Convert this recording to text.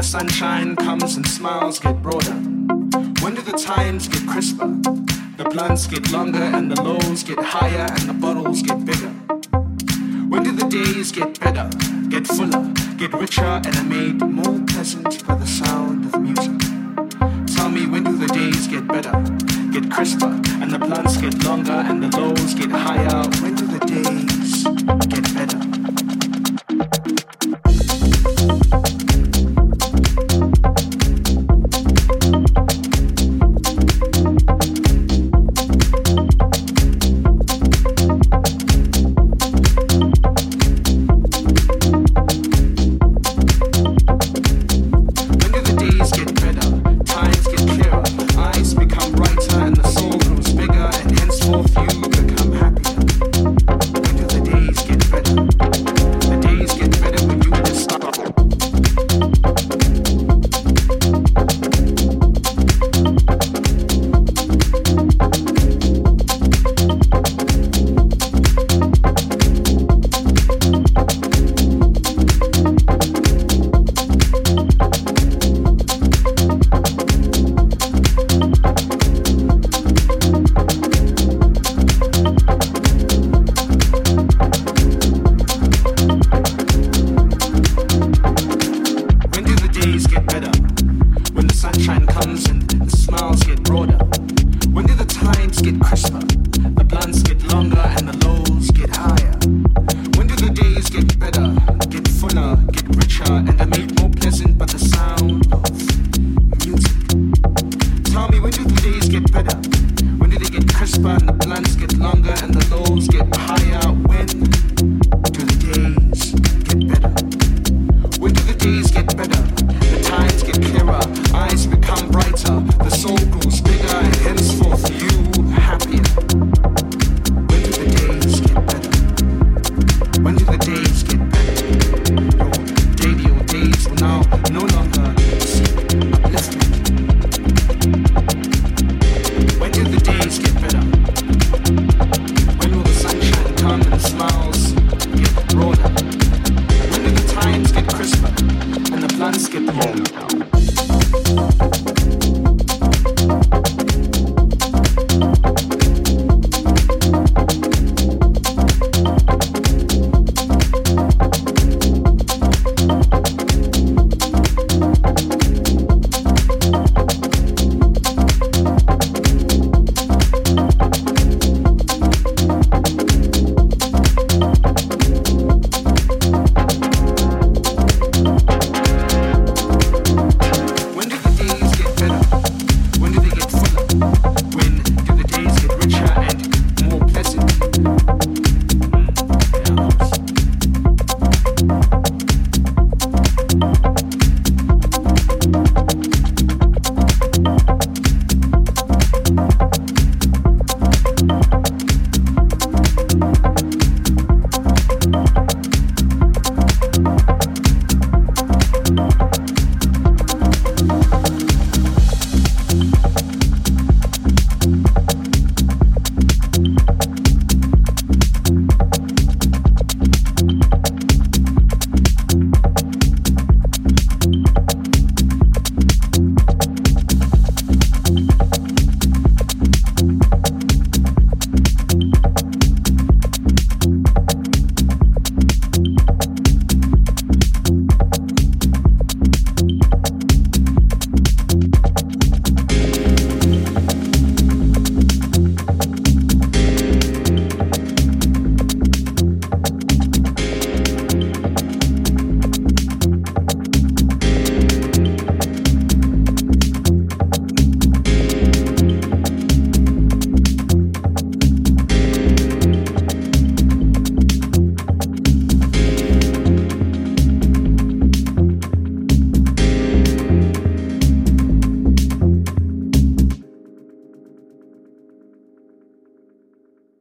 the sunshine comes and smiles get broader? When do the times get crisper? The blunts get longer and the lows get higher and the bottles get bigger. When do the days get better, get fuller, get richer and are made more pleasant by the sound of music? Tell me when do the days get better, get crisper, and the blunts get longer and the lows get higher? When do the days